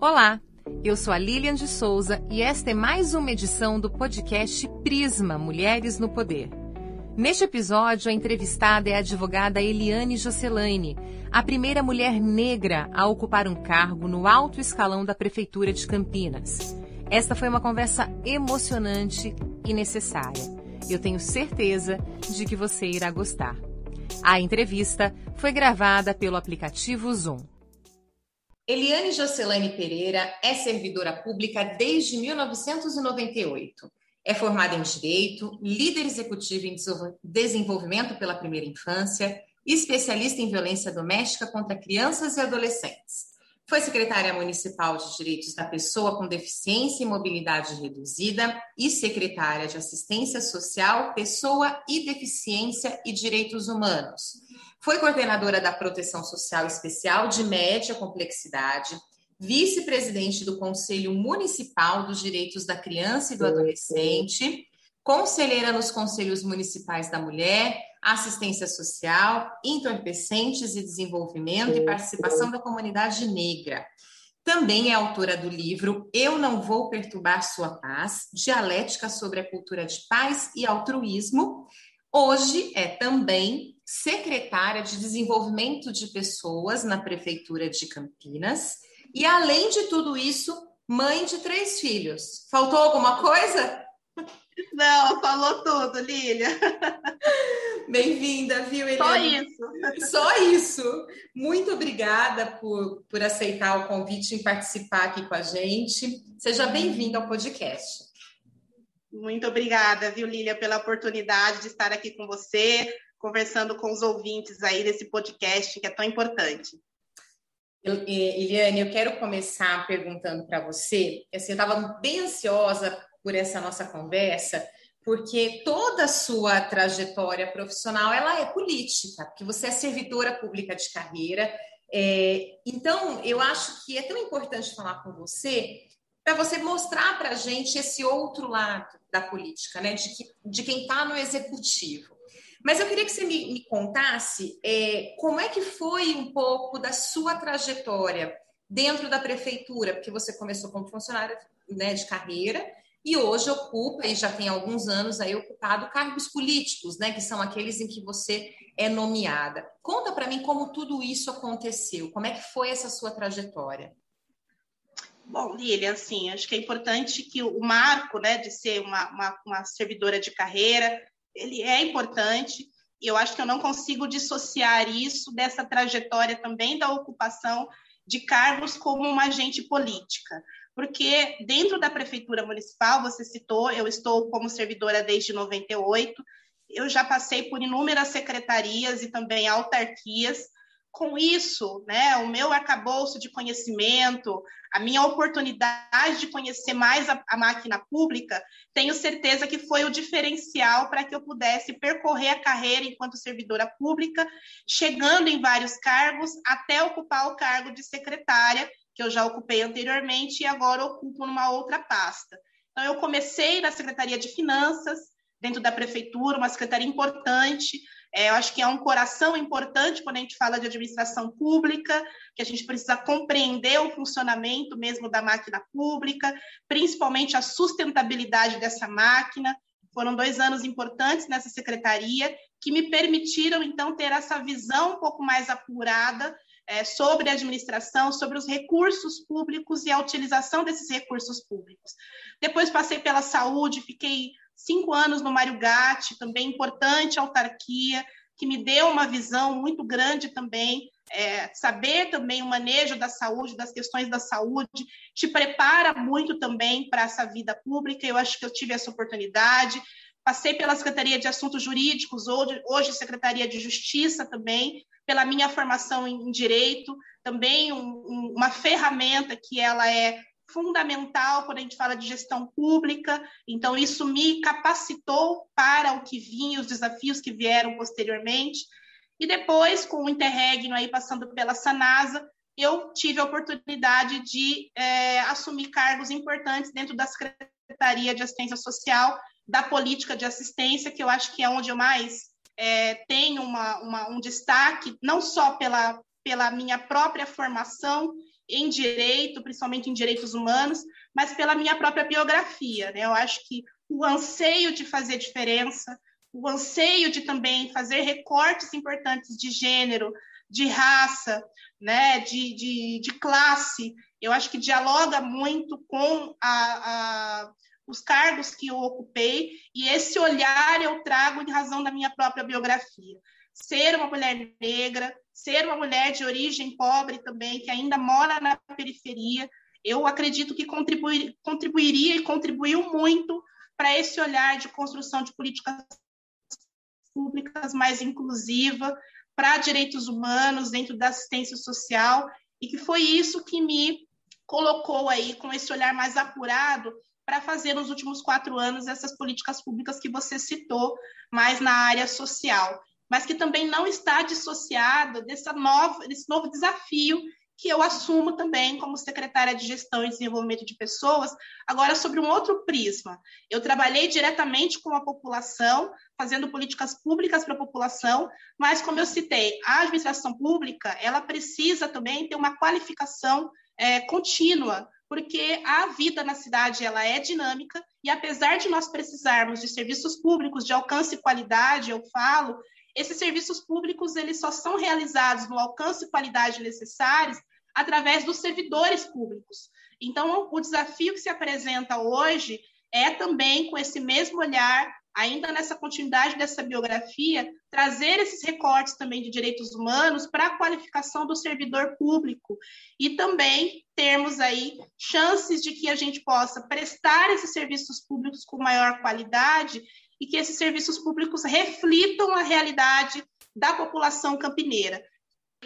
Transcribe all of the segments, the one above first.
Olá, eu sou a Lilian de Souza e esta é mais uma edição do podcast Prisma Mulheres no Poder. Neste episódio, a entrevistada é a advogada Eliane Jocelaine, a primeira mulher negra a ocupar um cargo no alto escalão da Prefeitura de Campinas. Esta foi uma conversa emocionante e necessária. Eu tenho certeza de que você irá gostar. A entrevista foi gravada pelo aplicativo Zoom. Eliane Jocelaine Pereira é servidora pública desde 1998. É formada em Direito, líder executivo em Desenvolvimento pela Primeira Infância, especialista em violência doméstica contra crianças e adolescentes. Foi secretária municipal de Direitos da Pessoa com Deficiência e Mobilidade Reduzida e secretária de Assistência Social, Pessoa e Deficiência e Direitos Humanos. Foi coordenadora da Proteção Social Especial de Média Complexidade, vice-presidente do Conselho Municipal dos Direitos da Criança e do Adolescente, conselheira nos Conselhos Municipais da Mulher, Assistência Social, Entorpecentes e Desenvolvimento e Participação da Comunidade Negra. Também é autora do livro Eu Não Vou Perturbar Sua Paz, Dialética sobre a Cultura de Paz e Altruísmo. Hoje é também secretária de Desenvolvimento de Pessoas na Prefeitura de Campinas e, além de tudo isso, mãe de três filhos. Faltou alguma coisa? Não, falou tudo, Lília. Bem-vinda, viu, Eliane? Só isso. Só isso. Muito obrigada por, por aceitar o convite e participar aqui com a gente. Seja bem-vinda ao podcast. Muito obrigada, viu, Lília, pela oportunidade de estar aqui com você, conversando com os ouvintes aí desse podcast que é tão importante. Eliane, eu quero começar perguntando para você, assim, eu estava bem ansiosa por essa nossa conversa, porque toda a sua trajetória profissional ela é política, porque você é servidora pública de carreira. É, então, eu acho que é tão importante falar com você para você mostrar para a gente esse outro lado da política, né? De, que, de quem está no executivo. Mas eu queria que você me, me contasse é, como é que foi um pouco da sua trajetória dentro da prefeitura, porque você começou como funcionária né, de carreira e hoje ocupa, e já tem alguns anos aí ocupado, cargos políticos, né, que são aqueles em que você é nomeada. Conta para mim como tudo isso aconteceu, como é que foi essa sua trajetória? Bom, Lilian, assim, acho que é importante que o marco, né, de ser uma, uma, uma servidora de carreira, ele é importante, e eu acho que eu não consigo dissociar isso dessa trajetória também da ocupação de cargos como uma agente política. Porque dentro da prefeitura municipal, você citou, eu estou como servidora desde 98, eu já passei por inúmeras secretarias e também autarquias, com isso, né, o meu arcabouço de conhecimento, a minha oportunidade de conhecer mais a, a, máquina pública, tenho certeza que foi o diferencial para que eu pudesse percorrer a carreira enquanto servidora pública, chegando em vários cargos até ocupar o cargo de secretária, que eu já ocupei anteriormente e agora ocupo numa outra pasta. Então, eu comecei na Secretaria de Finanças, dentro da prefeitura, uma secretaria importante, é, eu acho que é um coração importante quando a gente fala de administração pública, que a gente precisa compreender o funcionamento mesmo da máquina pública, principalmente a sustentabilidade dessa máquina. Foram dois anos importantes nessa secretaria que me permitiram, então, ter essa visão um pouco mais apurada é, sobre a administração, sobre os recursos públicos e a utilização desses recursos públicos. Depois passei pela saúde, fiquei cinco anos no Mário Gatti, também importante autarquia, que me deu uma visão muito grande também, é, saber também o manejo da saúde, das questões da saúde, te prepara muito também para essa vida pública, eu acho que eu tive essa oportunidade, passei pela Secretaria de Assuntos Jurídicos, hoje, hoje Secretaria de Justiça também, pela minha formação em Direito, também um, um, uma ferramenta que ela é fundamental quando a gente fala de gestão pública, então isso me capacitou para o que vinha, os desafios que vieram posteriormente. E depois, com o interregno aí passando pela Sanasa, eu tive a oportunidade de é, assumir cargos importantes dentro da Secretaria de Assistência Social, da política de assistência, que eu acho que é onde eu mais é, tenho uma, uma, um destaque, não só pela, pela minha própria formação em direito, principalmente em direitos humanos, mas pela minha própria biografia. Né? Eu acho que o anseio de fazer diferença, o anseio de também fazer recortes importantes de gênero, de raça, né, de, de, de classe, eu acho que dialoga muito com a, a, os cargos que eu ocupei, e esse olhar eu trago em razão da minha própria biografia. Ser uma mulher negra, ser uma mulher de origem pobre também, que ainda mora na periferia, eu acredito que contribuir, contribuiria e contribuiu muito para esse olhar de construção de políticas públicas mais inclusiva, para direitos humanos dentro da assistência social, e que foi isso que me colocou aí com esse olhar mais apurado para fazer nos últimos quatro anos essas políticas públicas que você citou, mais na área social, mas que também não está dissociado dessa nova, desse novo desafio que eu assumo também como secretária de Gestão e Desenvolvimento de Pessoas, agora sobre um outro prisma. Eu trabalhei diretamente com a população, fazendo políticas públicas para a população, mas, como eu citei, a administração pública ela precisa também ter uma qualificação é, contínua, porque a vida na cidade ela é dinâmica e apesar de nós precisarmos de serviços públicos de alcance e qualidade, eu falo, esses serviços públicos eles só são realizados no alcance e qualidade necessários através dos servidores públicos. Então, o desafio que se apresenta hoje é também, com esse mesmo olhar, ainda nessa continuidade dessa biografia, trazer esses recortes também de direitos humanos para a qualificação do servidor público e também termos aí chances de que a gente possa prestar esses serviços públicos com maior qualidade e que esses serviços públicos reflitam a realidade da população campineira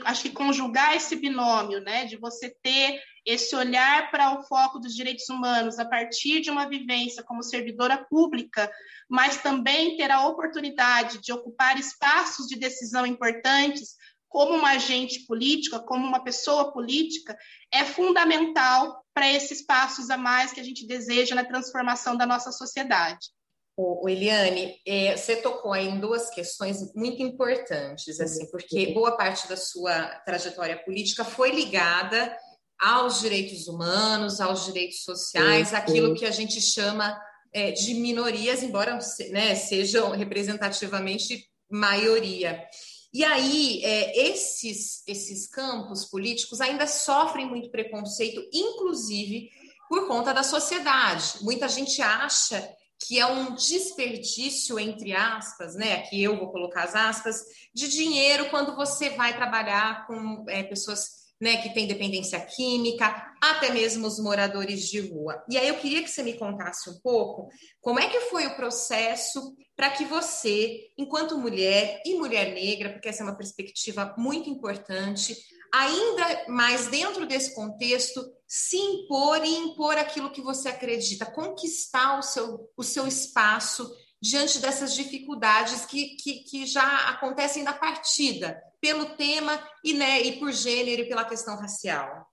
acho que conjugar esse binômio, né, de você ter esse olhar para o foco dos direitos humanos a partir de uma vivência como servidora pública, mas também ter a oportunidade de ocupar espaços de decisão importantes como uma agente política, como uma pessoa política, é fundamental para esses passos a mais que a gente deseja na transformação da nossa sociedade. O, Eliane, é, você tocou aí em duas questões muito importantes, assim, porque boa parte da sua trajetória política foi ligada aos direitos humanos, aos direitos sociais, aquilo que a gente chama é, de minorias, embora né, sejam representativamente maioria. E aí, é, esses, esses campos políticos ainda sofrem muito preconceito, inclusive por conta da sociedade. Muita gente acha que é um desperdício, entre aspas, né? Aqui eu vou colocar as aspas, de dinheiro quando você vai trabalhar com é, pessoas né, que têm dependência química, até mesmo os moradores de rua. E aí eu queria que você me contasse um pouco como é que foi o processo para que você, enquanto mulher e mulher negra, porque essa é uma perspectiva muito importante, ainda mais dentro desse contexto, se impor e impor aquilo que você acredita, conquistar o seu, o seu espaço diante dessas dificuldades que, que, que já acontecem na partida, pelo tema e, né, e por gênero e pela questão racial.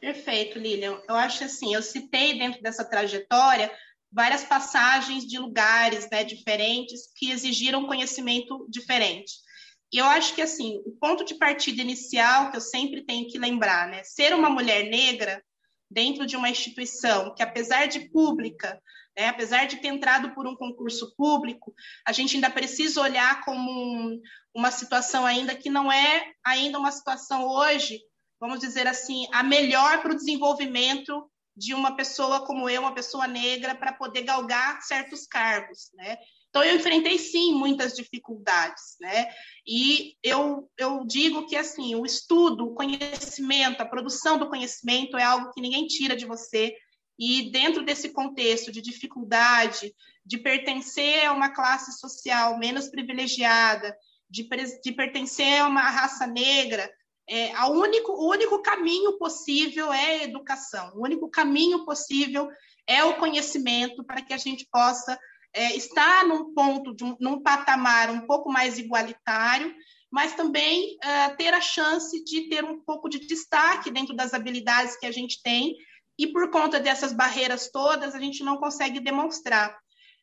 Perfeito, Lilian. Eu acho assim, eu citei dentro dessa trajetória várias passagens de lugares né, diferentes que exigiram conhecimento diferente. E eu acho que, assim, o ponto de partida inicial que eu sempre tenho que lembrar, né? Ser uma mulher negra dentro de uma instituição que, apesar de pública, né, apesar de ter entrado por um concurso público, a gente ainda precisa olhar como um, uma situação ainda que não é ainda uma situação hoje, vamos dizer assim, a melhor para o desenvolvimento de uma pessoa como eu, uma pessoa negra, para poder galgar certos cargos, né? Então, eu enfrentei, sim, muitas dificuldades, né? E eu, eu digo que, assim, o estudo, o conhecimento, a produção do conhecimento é algo que ninguém tira de você. E dentro desse contexto de dificuldade, de pertencer a uma classe social menos privilegiada, de, de pertencer a uma raça negra, é, a único, o único caminho possível é a educação, o único caminho possível é o conhecimento para que a gente possa é, está num ponto, de um, num patamar um pouco mais igualitário, mas também é, ter a chance de ter um pouco de destaque dentro das habilidades que a gente tem, e por conta dessas barreiras todas, a gente não consegue demonstrar.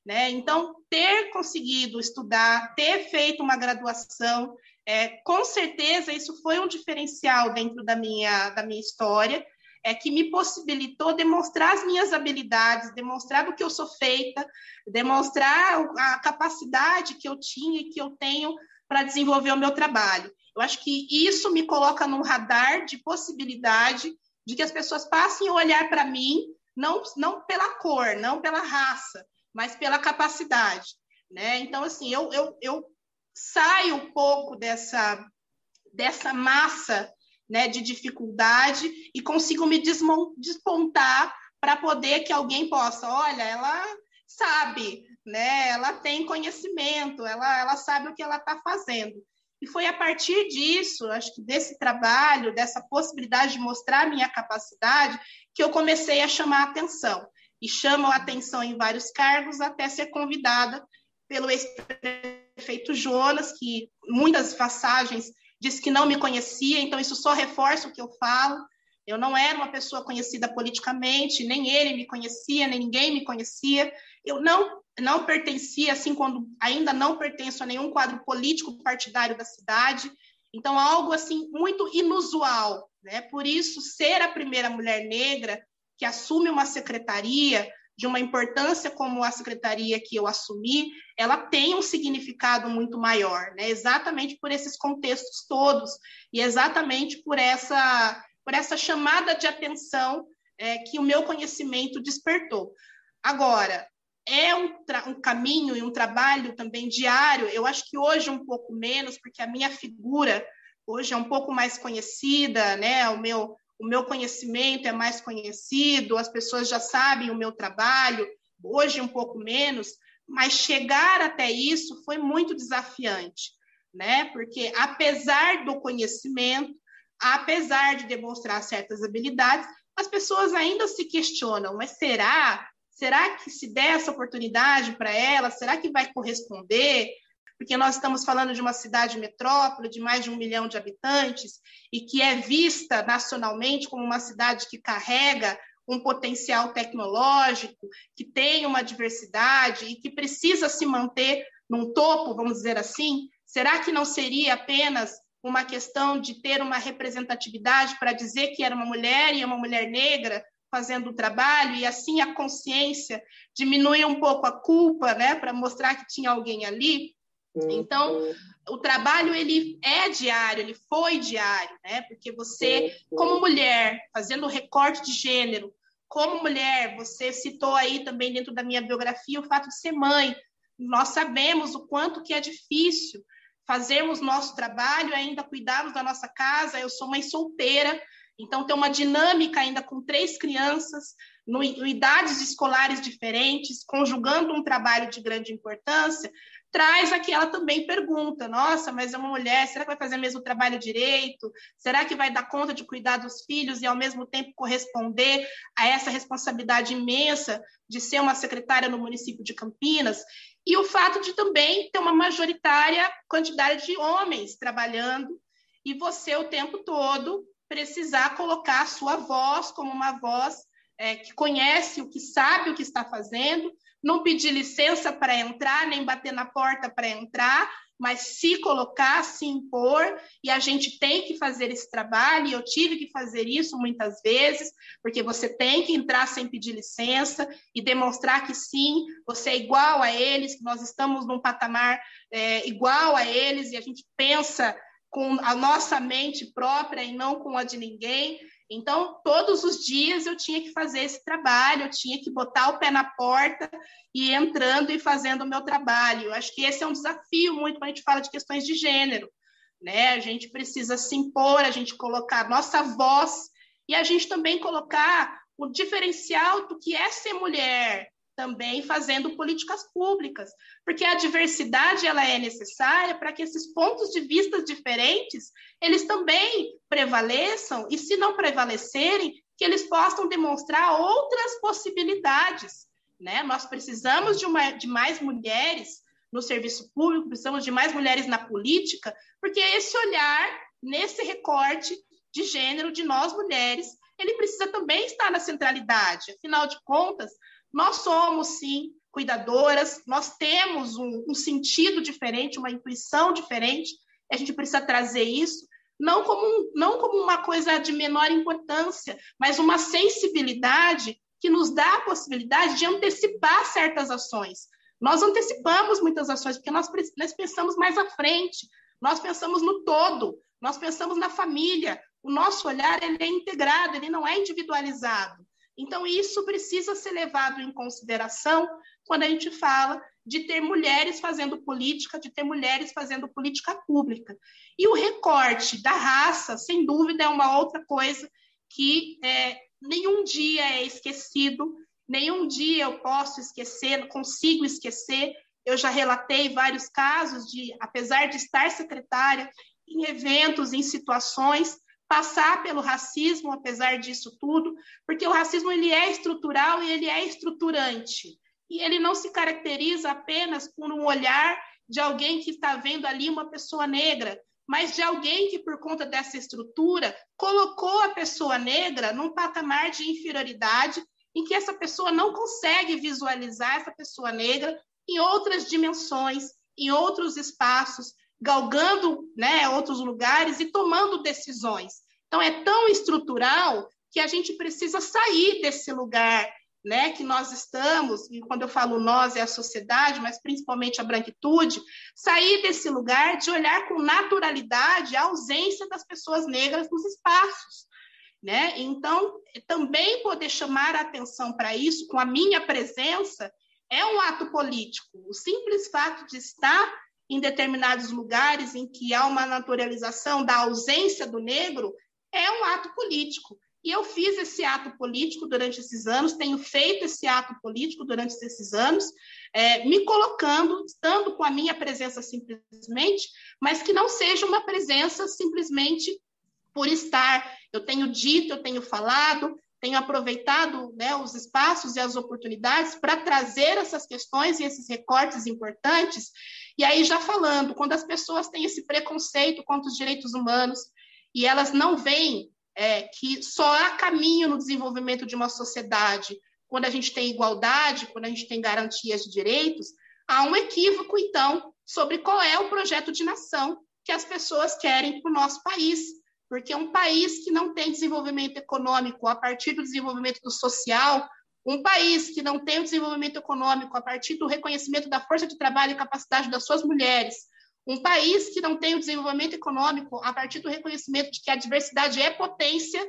Né? Então, ter conseguido estudar, ter feito uma graduação, é, com certeza isso foi um diferencial dentro da minha, da minha história, é que me possibilitou demonstrar as minhas habilidades, demonstrar do que eu sou feita, demonstrar a capacidade que eu tinha e que eu tenho para desenvolver o meu trabalho. Eu acho que isso me coloca num radar de possibilidade de que as pessoas passem a olhar para mim, não, não pela cor, não pela raça, mas pela capacidade. Né? Então, assim, eu, eu, eu saio um pouco dessa, dessa massa né, de dificuldade e consigo me despontar para poder que alguém possa, olha, ela sabe, né? Ela tem conhecimento, ela, ela sabe o que ela está fazendo. E foi a partir disso, acho que desse trabalho, dessa possibilidade de mostrar minha capacidade, que eu comecei a chamar a atenção. E chamo a atenção em vários cargos até ser convidada pelo ex-prefeito Jonas, que muitas passagens disse que não me conhecia, então isso só reforça o que eu falo. Eu não era uma pessoa conhecida politicamente, nem ele me conhecia, nem ninguém me conhecia. Eu não não pertencia, assim, quando ainda não pertenço a nenhum quadro político partidário da cidade. Então, algo assim muito inusual, né? Por isso, ser a primeira mulher negra que assume uma secretaria de uma importância como a secretaria que eu assumi, ela tem um significado muito maior, né? Exatamente por esses contextos todos e exatamente por essa por essa chamada de atenção é, que o meu conhecimento despertou. Agora, é um, um, caminho e um trabalho também diário. Eu acho que hoje um pouco menos, porque a minha figura hoje é um pouco mais conhecida, né? O meu o meu conhecimento é mais conhecido, as pessoas já sabem o meu trabalho, hoje um pouco menos, mas chegar até isso foi muito desafiante, né? Porque apesar do conhecimento, apesar de demonstrar certas habilidades, as pessoas ainda se questionam, mas será? Será que se der essa oportunidade para ela, será que vai corresponder? Porque nós estamos falando de uma cidade metrópole de mais de um milhão de habitantes e que é vista nacionalmente como uma cidade que carrega um potencial tecnológico, que tem uma diversidade e que precisa se manter num topo, vamos dizer assim? Será que não seria apenas uma questão de ter uma representatividade para dizer que era uma mulher e uma mulher negra fazendo o trabalho e assim a consciência diminuir um pouco a culpa, né, para mostrar que tinha alguém ali? Então, o trabalho ele é diário, ele foi diário, né? Porque você, como mulher, fazendo recorte de gênero, como mulher, você citou aí também dentro da minha biografia o fato de ser mãe. Nós sabemos o quanto que é difícil fazermos nosso trabalho, ainda cuidarmos da nossa casa. Eu sou mãe solteira, então tem uma dinâmica ainda com três crianças, no, idades escolares diferentes, conjugando um trabalho de grande importância traz aquela também pergunta: nossa, mas é uma mulher, será que vai fazer mesmo o trabalho direito? Será que vai dar conta de cuidar dos filhos e ao mesmo tempo corresponder a essa responsabilidade imensa de ser uma secretária no município de Campinas? E o fato de também ter uma majoritária quantidade de homens trabalhando e você o tempo todo precisar colocar a sua voz como uma voz é, que conhece o que sabe o que está fazendo, não pedir licença para entrar, nem bater na porta para entrar, mas se colocar, se impor, e a gente tem que fazer esse trabalho, e eu tive que fazer isso muitas vezes, porque você tem que entrar sem pedir licença e demonstrar que sim, você é igual a eles, que nós estamos num patamar é, igual a eles, e a gente pensa com a nossa mente própria e não com a de ninguém. Então, todos os dias eu tinha que fazer esse trabalho, eu tinha que botar o pé na porta e entrando e fazendo o meu trabalho. Eu acho que esse é um desafio muito quando a gente fala de questões de gênero. Né? A gente precisa se impor, a gente colocar nossa voz e a gente também colocar o diferencial do que é ser mulher, também fazendo políticas públicas, porque a diversidade ela é necessária para que esses pontos de vista diferentes eles também prevaleçam e se não prevalecerem que eles possam demonstrar outras possibilidades, né? Nós precisamos de, uma, de mais mulheres no serviço público, precisamos de mais mulheres na política, porque esse olhar nesse recorte de gênero de nós mulheres, ele precisa também estar na centralidade. Afinal de contas, nós somos, sim, cuidadoras, nós temos um, um sentido diferente, uma intuição diferente, a gente precisa trazer isso, não como, não como uma coisa de menor importância, mas uma sensibilidade que nos dá a possibilidade de antecipar certas ações. Nós antecipamos muitas ações, porque nós, nós pensamos mais à frente, nós pensamos no todo, nós pensamos na família. O nosso olhar ele é integrado, ele não é individualizado. Então, isso precisa ser levado em consideração quando a gente fala de ter mulheres fazendo política, de ter mulheres fazendo política pública. E o recorte da raça, sem dúvida, é uma outra coisa que é, nenhum dia é esquecido, nenhum dia eu posso esquecer, consigo esquecer. Eu já relatei vários casos de, apesar de estar secretária, em eventos, em situações, passar pelo racismo, apesar disso tudo, porque o racismo ele é estrutural e ele é estruturante. E ele não se caracteriza apenas por um olhar de alguém que está vendo ali uma pessoa negra, mas de alguém que, por conta dessa estrutura, colocou a pessoa negra num patamar de inferioridade em que essa pessoa não consegue visualizar essa pessoa negra em outras dimensões, em outros espaços, galgando né, outros lugares e tomando decisões. Então, é tão estrutural que a gente precisa sair desse lugar né, que nós estamos, e quando eu falo nós é a sociedade, mas principalmente a branquitude, sair desse lugar de olhar com naturalidade a ausência das pessoas negras nos espaços. Né? Então, também poder chamar a atenção para isso com a minha presença é um ato político. O simples fato de estar em determinados lugares em que há uma naturalização da ausência do negro é um ato político. E eu fiz esse ato político durante esses anos, tenho feito esse ato político durante esses anos, é, me colocando, estando com a minha presença simplesmente, mas que não seja uma presença simplesmente por estar. Eu tenho dito, eu tenho falado, tenho aproveitado né, os espaços e as oportunidades para trazer essas questões e esses recortes importantes. E aí, já falando, quando as pessoas têm esse preconceito contra os direitos humanos e elas não veem é, que só há caminho no desenvolvimento de uma sociedade quando a gente tem igualdade, quando a gente tem garantias de direitos, há um equívoco, então, sobre qual é o projeto de nação que as pessoas querem para o nosso país. Porque um país que não tem desenvolvimento econômico a partir do desenvolvimento do social, um país que não tem o desenvolvimento econômico a partir do reconhecimento da força de trabalho e capacidade das suas mulheres, um país que não tem o desenvolvimento econômico a partir do reconhecimento de que a diversidade é potência,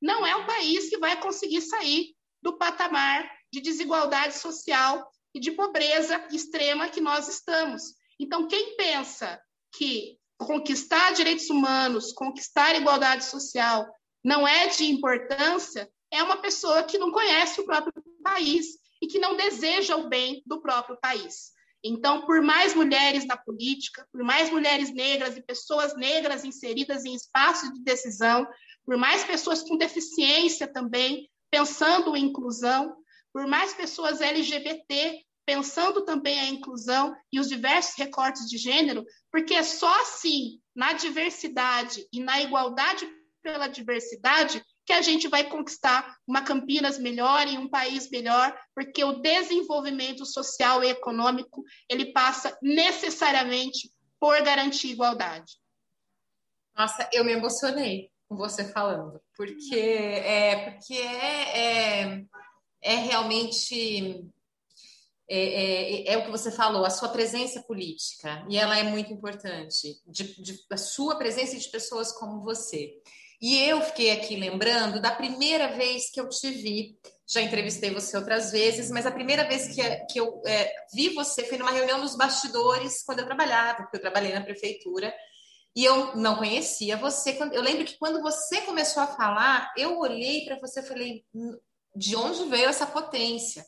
não é um país que vai conseguir sair do patamar de desigualdade social e de pobreza extrema que nós estamos. Então, quem pensa que conquistar direitos humanos, conquistar igualdade social não é de importância, é uma pessoa que não conhece o próprio país e que não deseja o bem do próprio país. Então, por mais mulheres na política, por mais mulheres negras e pessoas negras inseridas em espaços de decisão, por mais pessoas com deficiência também, pensando em inclusão, por mais pessoas LGBT pensando também a inclusão e os diversos recortes de gênero, porque é só assim, na diversidade e na igualdade pela diversidade, que a gente vai conquistar uma Campinas melhor e um país melhor, porque o desenvolvimento social e econômico ele passa necessariamente por garantir igualdade. Nossa, eu me emocionei com você falando, porque é porque é, é, é realmente é, é, é, o que você falou, a sua presença política, e ela é muito importante, de, de, a sua presença de pessoas como você. E eu fiquei aqui lembrando da primeira vez que eu te vi. Já entrevistei você outras vezes, mas a primeira vez que, que eu é, vi você foi numa reunião nos bastidores, quando eu trabalhava, porque eu trabalhei na prefeitura, e eu não conhecia você. Eu lembro que quando você começou a falar, eu olhei para você e falei: hum, de onde veio essa potência?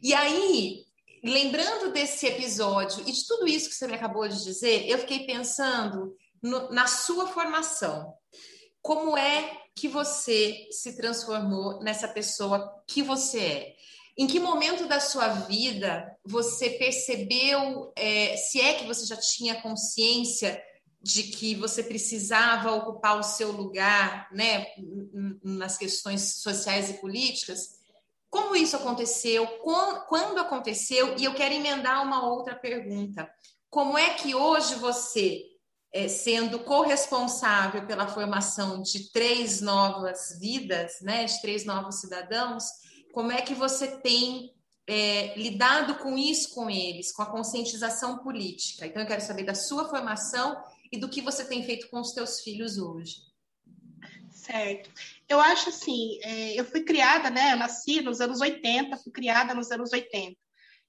E aí, lembrando desse episódio e de tudo isso que você me acabou de dizer, eu fiquei pensando no, na sua formação. Como é que você se transformou nessa pessoa que você é? Em que momento da sua vida você percebeu, é, se é que você já tinha consciência de que você precisava ocupar o seu lugar né, nas questões sociais e políticas? Como isso aconteceu? Quando aconteceu? E eu quero emendar uma outra pergunta. Como é que hoje você, é, sendo corresponsável pela formação de três novas vidas, né, de três novos cidadãos, como é que você tem é, lidado com isso com eles, com a conscientização política? Então, eu quero saber da sua formação e do que você tem feito com os teus filhos hoje. Certo. Eu acho assim, é, eu fui criada, né? Eu nasci nos anos 80, fui criada nos anos 80.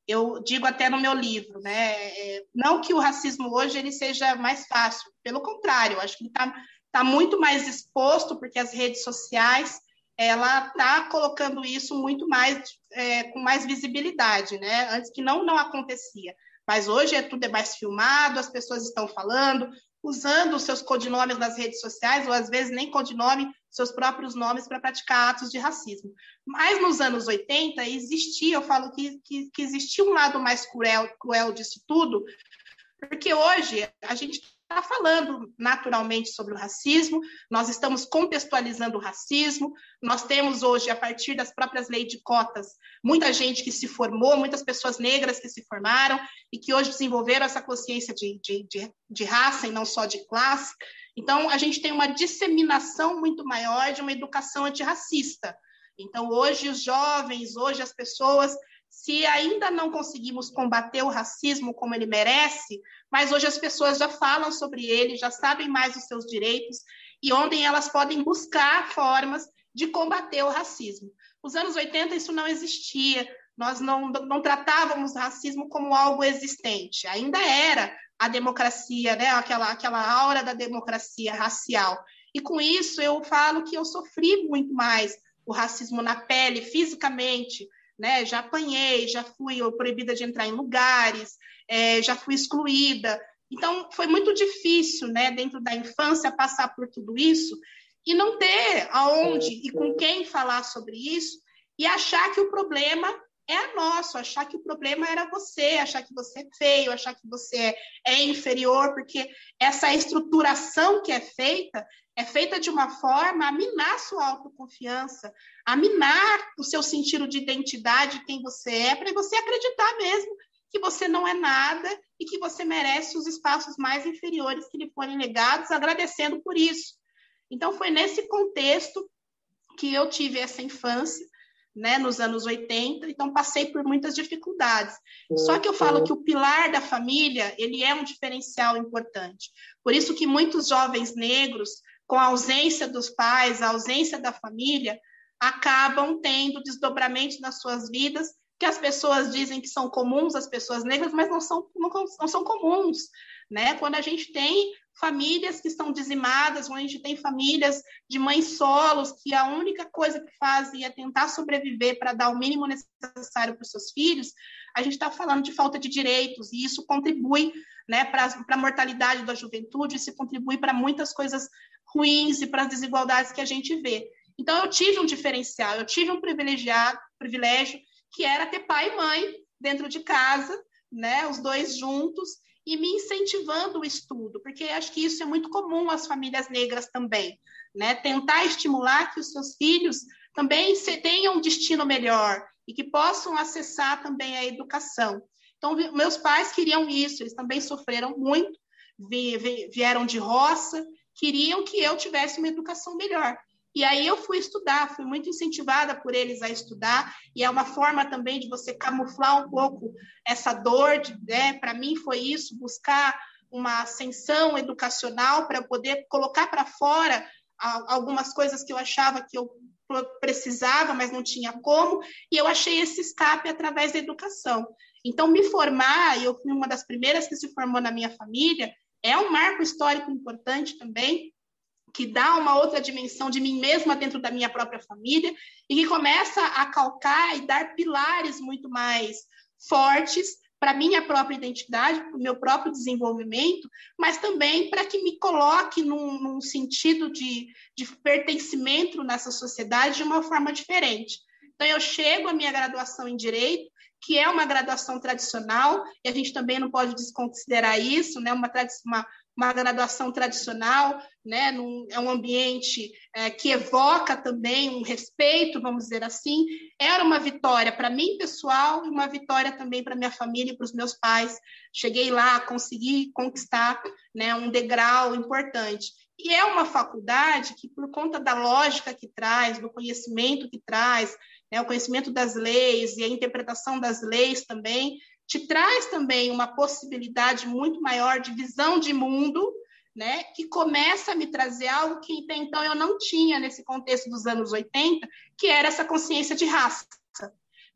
Eu digo até no meu livro, né? É, não que o racismo hoje ele seja mais fácil, pelo contrário, acho que está tá muito mais exposto, porque as redes sociais ela está colocando isso muito mais é, com mais visibilidade, né? Antes que não não acontecia. Mas hoje é tudo é mais filmado, as pessoas estão falando, usando os seus codinomes nas redes sociais, ou às vezes nem codinome, seus próprios nomes para praticar atos de racismo. Mas nos anos 80 existia, eu falo que, que, que existia um lado mais cruel, cruel disso tudo, porque hoje a gente está falando naturalmente sobre o racismo, nós estamos contextualizando o racismo, nós temos hoje, a partir das próprias leis de cotas, muita gente que se formou, muitas pessoas negras que se formaram e que hoje desenvolveram essa consciência de, de, de, de raça e não só de classe. Então, a gente tem uma disseminação muito maior de uma educação antirracista. Então, hoje, os jovens, hoje, as pessoas se ainda não conseguimos combater o racismo como ele merece, mas hoje as pessoas já falam sobre ele, já sabem mais os seus direitos e onde elas podem buscar formas de combater o racismo. Nos anos 80 isso não existia, nós não, não tratávamos racismo como algo existente, ainda era a democracia, né? aquela, aquela aura da democracia racial. E com isso eu falo que eu sofri muito mais o racismo na pele, fisicamente, né? Já apanhei, já fui proibida de entrar em lugares, é, já fui excluída. Então, foi muito difícil, né, dentro da infância, passar por tudo isso e não ter aonde e com quem falar sobre isso e achar que o problema é nosso, achar que o problema era você, achar que você é feio, achar que você é, é inferior, porque essa estruturação que é feita é feita de uma forma a minar sua autoconfiança, a minar o seu sentido de identidade, quem você é, para você acreditar mesmo que você não é nada e que você merece os espaços mais inferiores que lhe forem negados, agradecendo por isso. Então, foi nesse contexto que eu tive essa infância, né, nos anos 80, então passei por muitas dificuldades. Só que eu falo que o pilar da família, ele é um diferencial importante. Por isso que muitos jovens negros com a ausência dos pais, a ausência da família, acabam tendo desdobramentos nas suas vidas que as pessoas dizem que são comuns, as pessoas negras, mas não são, não, não são comuns. Né? Quando a gente tem famílias que estão dizimadas, quando a gente tem famílias de mães solos, que a única coisa que fazem é tentar sobreviver para dar o mínimo necessário para os seus filhos, a gente está falando de falta de direitos, e isso contribui né, para a mortalidade da juventude, isso contribui para muitas coisas ruins e para as desigualdades que a gente vê. Então, eu tive um diferencial, eu tive um privilegiado, privilégio, que era ter pai e mãe dentro de casa, né, os dois juntos, e me incentivando o estudo, porque acho que isso é muito comum às famílias negras também, né, tentar estimular que os seus filhos também tenham um destino melhor e que possam acessar também a educação. Então, meus pais queriam isso, eles também sofreram muito, vieram de roça, queriam que eu tivesse uma educação melhor. E aí eu fui estudar, fui muito incentivada por eles a estudar, e é uma forma também de você camuflar um pouco essa dor, né? Para mim foi isso, buscar uma ascensão educacional para poder colocar para fora algumas coisas que eu achava que eu precisava, mas não tinha como, e eu achei esse escape através da educação. Então, me formar, e eu fui uma das primeiras que se formou na minha família, é um marco histórico importante também, que dá uma outra dimensão de mim mesma dentro da minha própria família e que começa a calcar e dar pilares muito mais fortes para minha própria identidade, para o meu próprio desenvolvimento, mas também para que me coloque num, num sentido de, de pertencimento nessa sociedade de uma forma diferente. Então, eu chego à minha graduação em Direito que é uma graduação tradicional, e a gente também não pode desconsiderar isso, né? uma, uma, uma graduação tradicional, né, num, é um ambiente é, que evoca também um respeito, vamos dizer assim. Era uma vitória para mim, pessoal, e uma vitória também para minha família e para os meus pais. Cheguei lá, consegui conquistar né, um degrau importante. E é uma faculdade que, por conta da lógica que traz, do conhecimento que traz, né, o conhecimento das leis e a interpretação das leis também, te traz também uma possibilidade muito maior de visão de mundo, né, que começa a me trazer algo que até então eu não tinha nesse contexto dos anos 80, que era essa consciência de raça.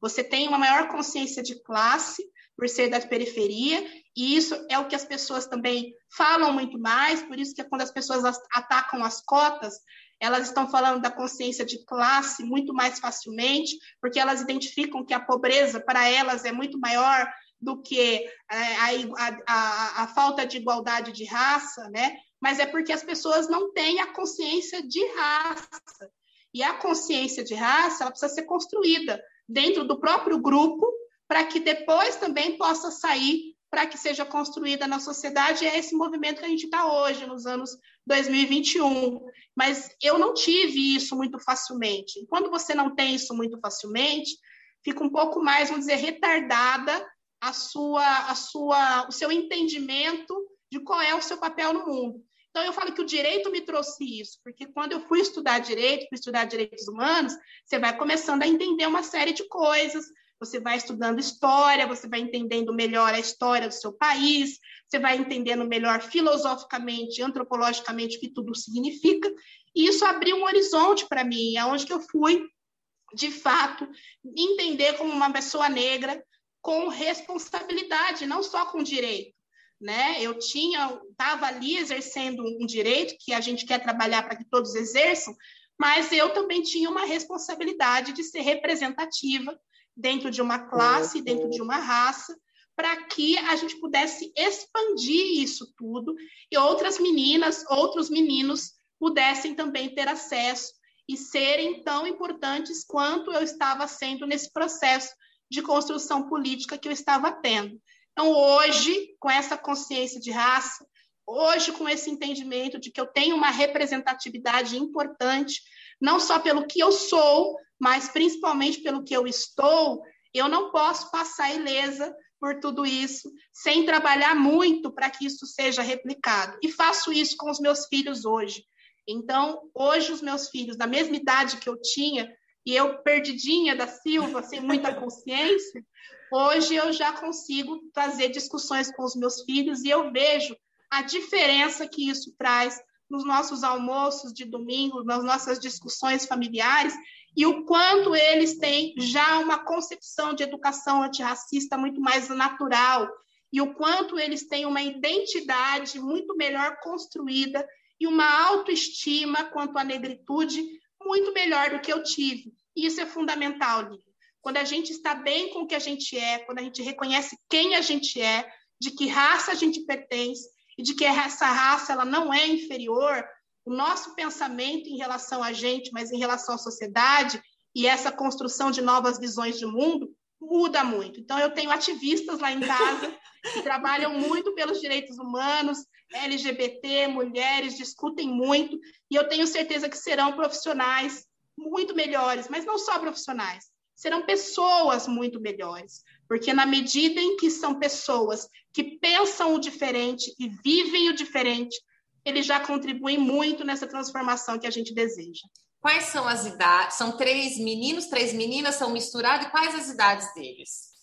Você tem uma maior consciência de classe por ser da periferia, e isso é o que as pessoas também falam muito mais, por isso que quando as pessoas atacam as cotas, elas estão falando da consciência de classe muito mais facilmente, porque elas identificam que a pobreza para elas é muito maior do que é, a, a, a, falta de igualdade de raça, né? Mas é porque as pessoas não têm a consciência de raça. E a consciência de raça ela precisa ser construída dentro do próprio grupo para que depois também possa sair para que seja construída na sociedade. É esse movimento que a gente está hoje, nos anos 2021. Mas eu não tive isso muito facilmente. quando você não tem isso muito facilmente, fica um pouco mais, vamos dizer, retardada a sua, a sua, o seu entendimento de qual é o seu papel no mundo. Então, eu falo que o direito me trouxe isso, porque quando eu fui estudar direito, fui estudar direitos humanos, você vai começando a entender uma série de coisas, você vai estudando história, você vai entendendo melhor a história do seu país, você vai entendendo melhor filosoficamente, antropologicamente o que tudo significa, e isso abriu um horizonte para mim, aonde que eu fui, de fato, entender como uma pessoa negra com responsabilidade, não só com direito. Né? Eu tinha, estava ali exercendo um direito que a gente quer trabalhar para que todos exerçam, mas eu também tinha uma responsabilidade de ser representativa dentro de uma classe, dentro de uma raça, para que a gente pudesse expandir isso tudo e outras meninas, outros meninos pudessem também ter acesso e serem tão importantes quanto eu estava sendo nesse processo de construção política que eu estava tendo. Então, hoje, com essa consciência de raça, hoje, com esse entendimento de que eu tenho uma representatividade importante, não só pelo que eu sou, mas principalmente pelo que eu estou, eu não posso passar ilesa por tudo isso, sem trabalhar muito para que isso seja replicado. E faço isso com os meus filhos hoje. Então, hoje, os meus filhos, da mesma idade que eu tinha, e eu, perdidinha da Silva, sem muita consciência, hoje eu já consigo fazer discussões com os meus filhos e eu vejo a diferença que isso traz nos nossos almoços de domingo, nas nossas discussões familiares, e o quanto eles têm já uma concepção de educação antirracista muito mais natural, e o quanto eles têm uma identidade muito melhor construída e uma autoestima quanto à negritude muito melhor do que eu tive. E isso é fundamental, Lívia. Quando a gente está bem com o que a gente é, quando a gente reconhece quem a gente é, de que raça a gente pertence e de que essa raça ela não é inferior, o nosso pensamento em relação a gente, mas em relação à sociedade e essa construção de novas visões de mundo muda muito. Então, eu tenho ativistas lá em casa que trabalham muito pelos direitos humanos, LGBT, mulheres, discutem muito, e eu tenho certeza que serão profissionais muito melhores, mas não só profissionais, serão pessoas muito melhores, porque na medida em que são pessoas que pensam o diferente e vivem o diferente, eles já contribuem muito nessa transformação que a gente deseja. Quais são as idades? São três meninos, três meninas, são misturados, e quais as idades deles?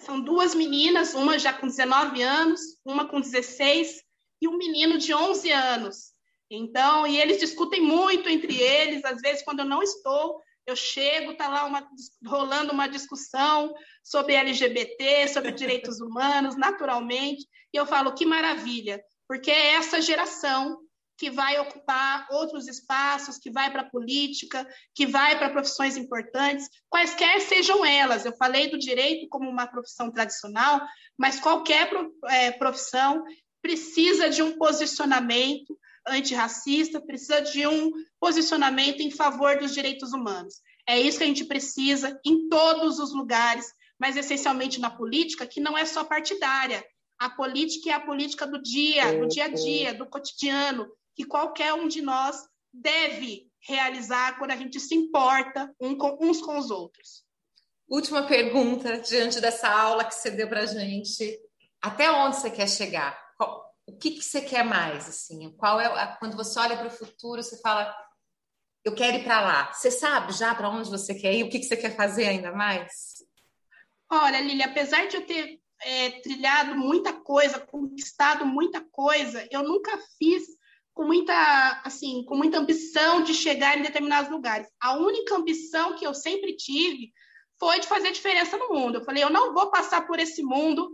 São duas meninas, uma já com 19 anos, uma com 16 e um menino de 11 anos. Então, e eles discutem muito entre eles, às vezes quando eu não estou, eu chego, tá lá uma, rolando uma discussão sobre LGBT, sobre direitos humanos, naturalmente, e eu falo que maravilha porque é essa geração que vai ocupar outros espaços, que vai para a política, que vai para profissões importantes, quaisquer sejam elas. Eu falei do direito como uma profissão tradicional, mas qualquer é, profissão precisa de um posicionamento antirracista, precisa de um posicionamento em favor dos direitos humanos. É isso que a gente precisa em todos os lugares, mas essencialmente na política, que não é só partidária, A política é a política do dia, do dia a dia, do cotidiano, que qualquer um de nós deve realizar quando a gente se importa uns com os outros. Última pergunta, diante dessa aula que você deu para gente. Até onde você quer chegar? O que, que você quer mais? Assim? Qual é quando você olha para o futuro, você fala, eu quero ir para lá. Você sabe já para onde você quer ir? O que, que você quer fazer ainda mais? Olha, Lili, apesar de eu ter é, trilhado muita coisa, conquistado muita coisa, eu nunca fiz com muita, assim, com muita ambição de chegar em determinados lugares. A única ambição que eu sempre tive foi de fazer diferença no mundo. Eu falei, eu não vou passar por esse mundo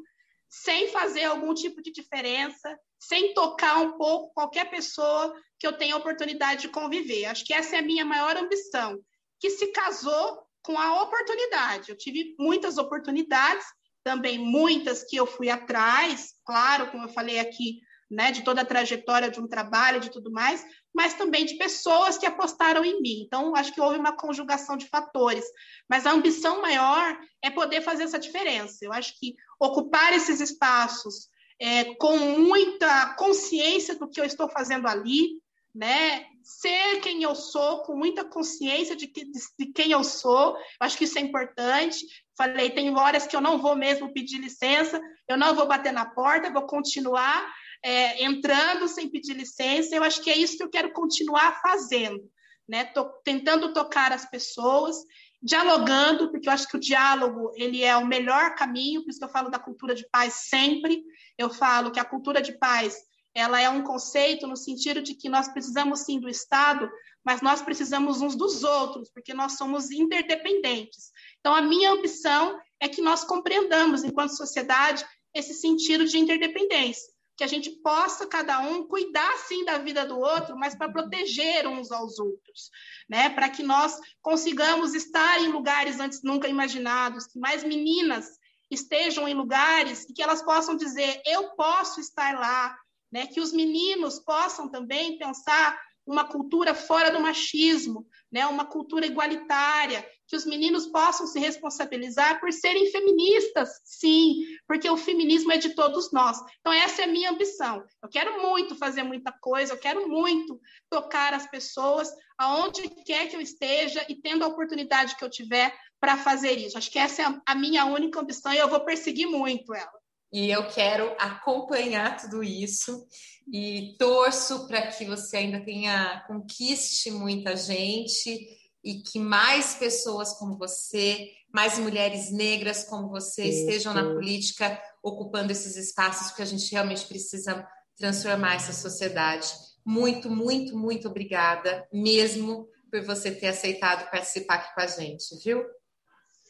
sem fazer algum tipo de diferença, sem tocar um pouco qualquer pessoa que eu tenha oportunidade de conviver. Acho que essa é a minha maior ambição, que se casou com a oportunidade. Eu tive muitas oportunidades, também muitas que eu fui atrás, claro, como eu falei aqui, né, de toda a trajetória de um trabalho, de tudo mais, mas também de pessoas que apostaram em mim. Então, acho que houve uma conjugação de fatores. Mas a ambição maior é poder fazer essa diferença. Eu acho que ocupar esses espaços é, com muita consciência do que eu estou fazendo ali, né? Ser quem eu sou, com muita consciência de, que, de, de quem eu sou, eu acho que isso é importante. Falei, tem horas que eu não vou mesmo pedir licença, eu não vou bater na porta, vou continuar é, entrando sem pedir licença. Eu acho que é isso que eu quero continuar fazendo, né? Tô tentando tocar as pessoas, dialogando, porque eu acho que o diálogo ele é o melhor caminho. Por isso que eu falo da cultura de paz sempre. Eu falo que a cultura de paz ela é um conceito no sentido de que nós precisamos sim do Estado, mas nós precisamos uns dos outros, porque nós somos interdependentes. Então, a minha ambição é que nós compreendamos, enquanto sociedade, esse sentido de interdependência que a gente possa cada um cuidar sim da vida do outro, mas para proteger uns aos outros, né? Para que nós consigamos estar em lugares antes nunca imaginados, que mais meninas estejam em lugares e que elas possam dizer eu posso estar lá, né? Que os meninos possam também pensar uma cultura fora do machismo, né? Uma cultura igualitária, que os meninos possam se responsabilizar por serem feministas, sim, porque o feminismo é de todos nós. Então, essa é a minha ambição. Eu quero muito fazer muita coisa, eu quero muito tocar as pessoas aonde quer que eu esteja e tendo a oportunidade que eu tiver para fazer isso. Acho que essa é a minha única ambição e eu vou perseguir muito ela. E eu quero acompanhar tudo isso e torço para que você ainda tenha conquiste muita gente e que mais pessoas como você, mais mulheres negras como você Isso. estejam na política ocupando esses espaços, porque a gente realmente precisa transformar essa sociedade. Muito, muito, muito obrigada mesmo por você ter aceitado participar aqui com a gente, viu?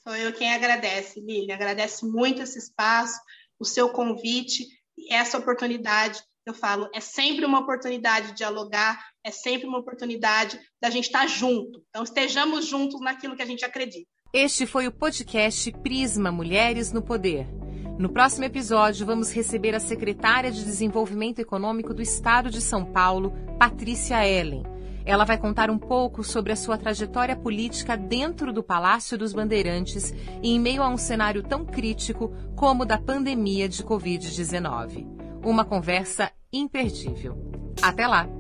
Sou eu quem agradece, Lília. Agradece muito esse espaço, o seu convite, essa oportunidade eu falo, é sempre uma oportunidade de dialogar, é sempre uma oportunidade da gente estar junto. Então, estejamos juntos naquilo que a gente acredita. Este foi o podcast Prisma Mulheres no Poder. No próximo episódio, vamos receber a secretária de Desenvolvimento Econômico do Estado de São Paulo, Patrícia Ellen. Ela vai contar um pouco sobre a sua trajetória política dentro do Palácio dos Bandeirantes e em meio a um cenário tão crítico como o da pandemia de Covid-19. Uma conversa imperdível. Até lá!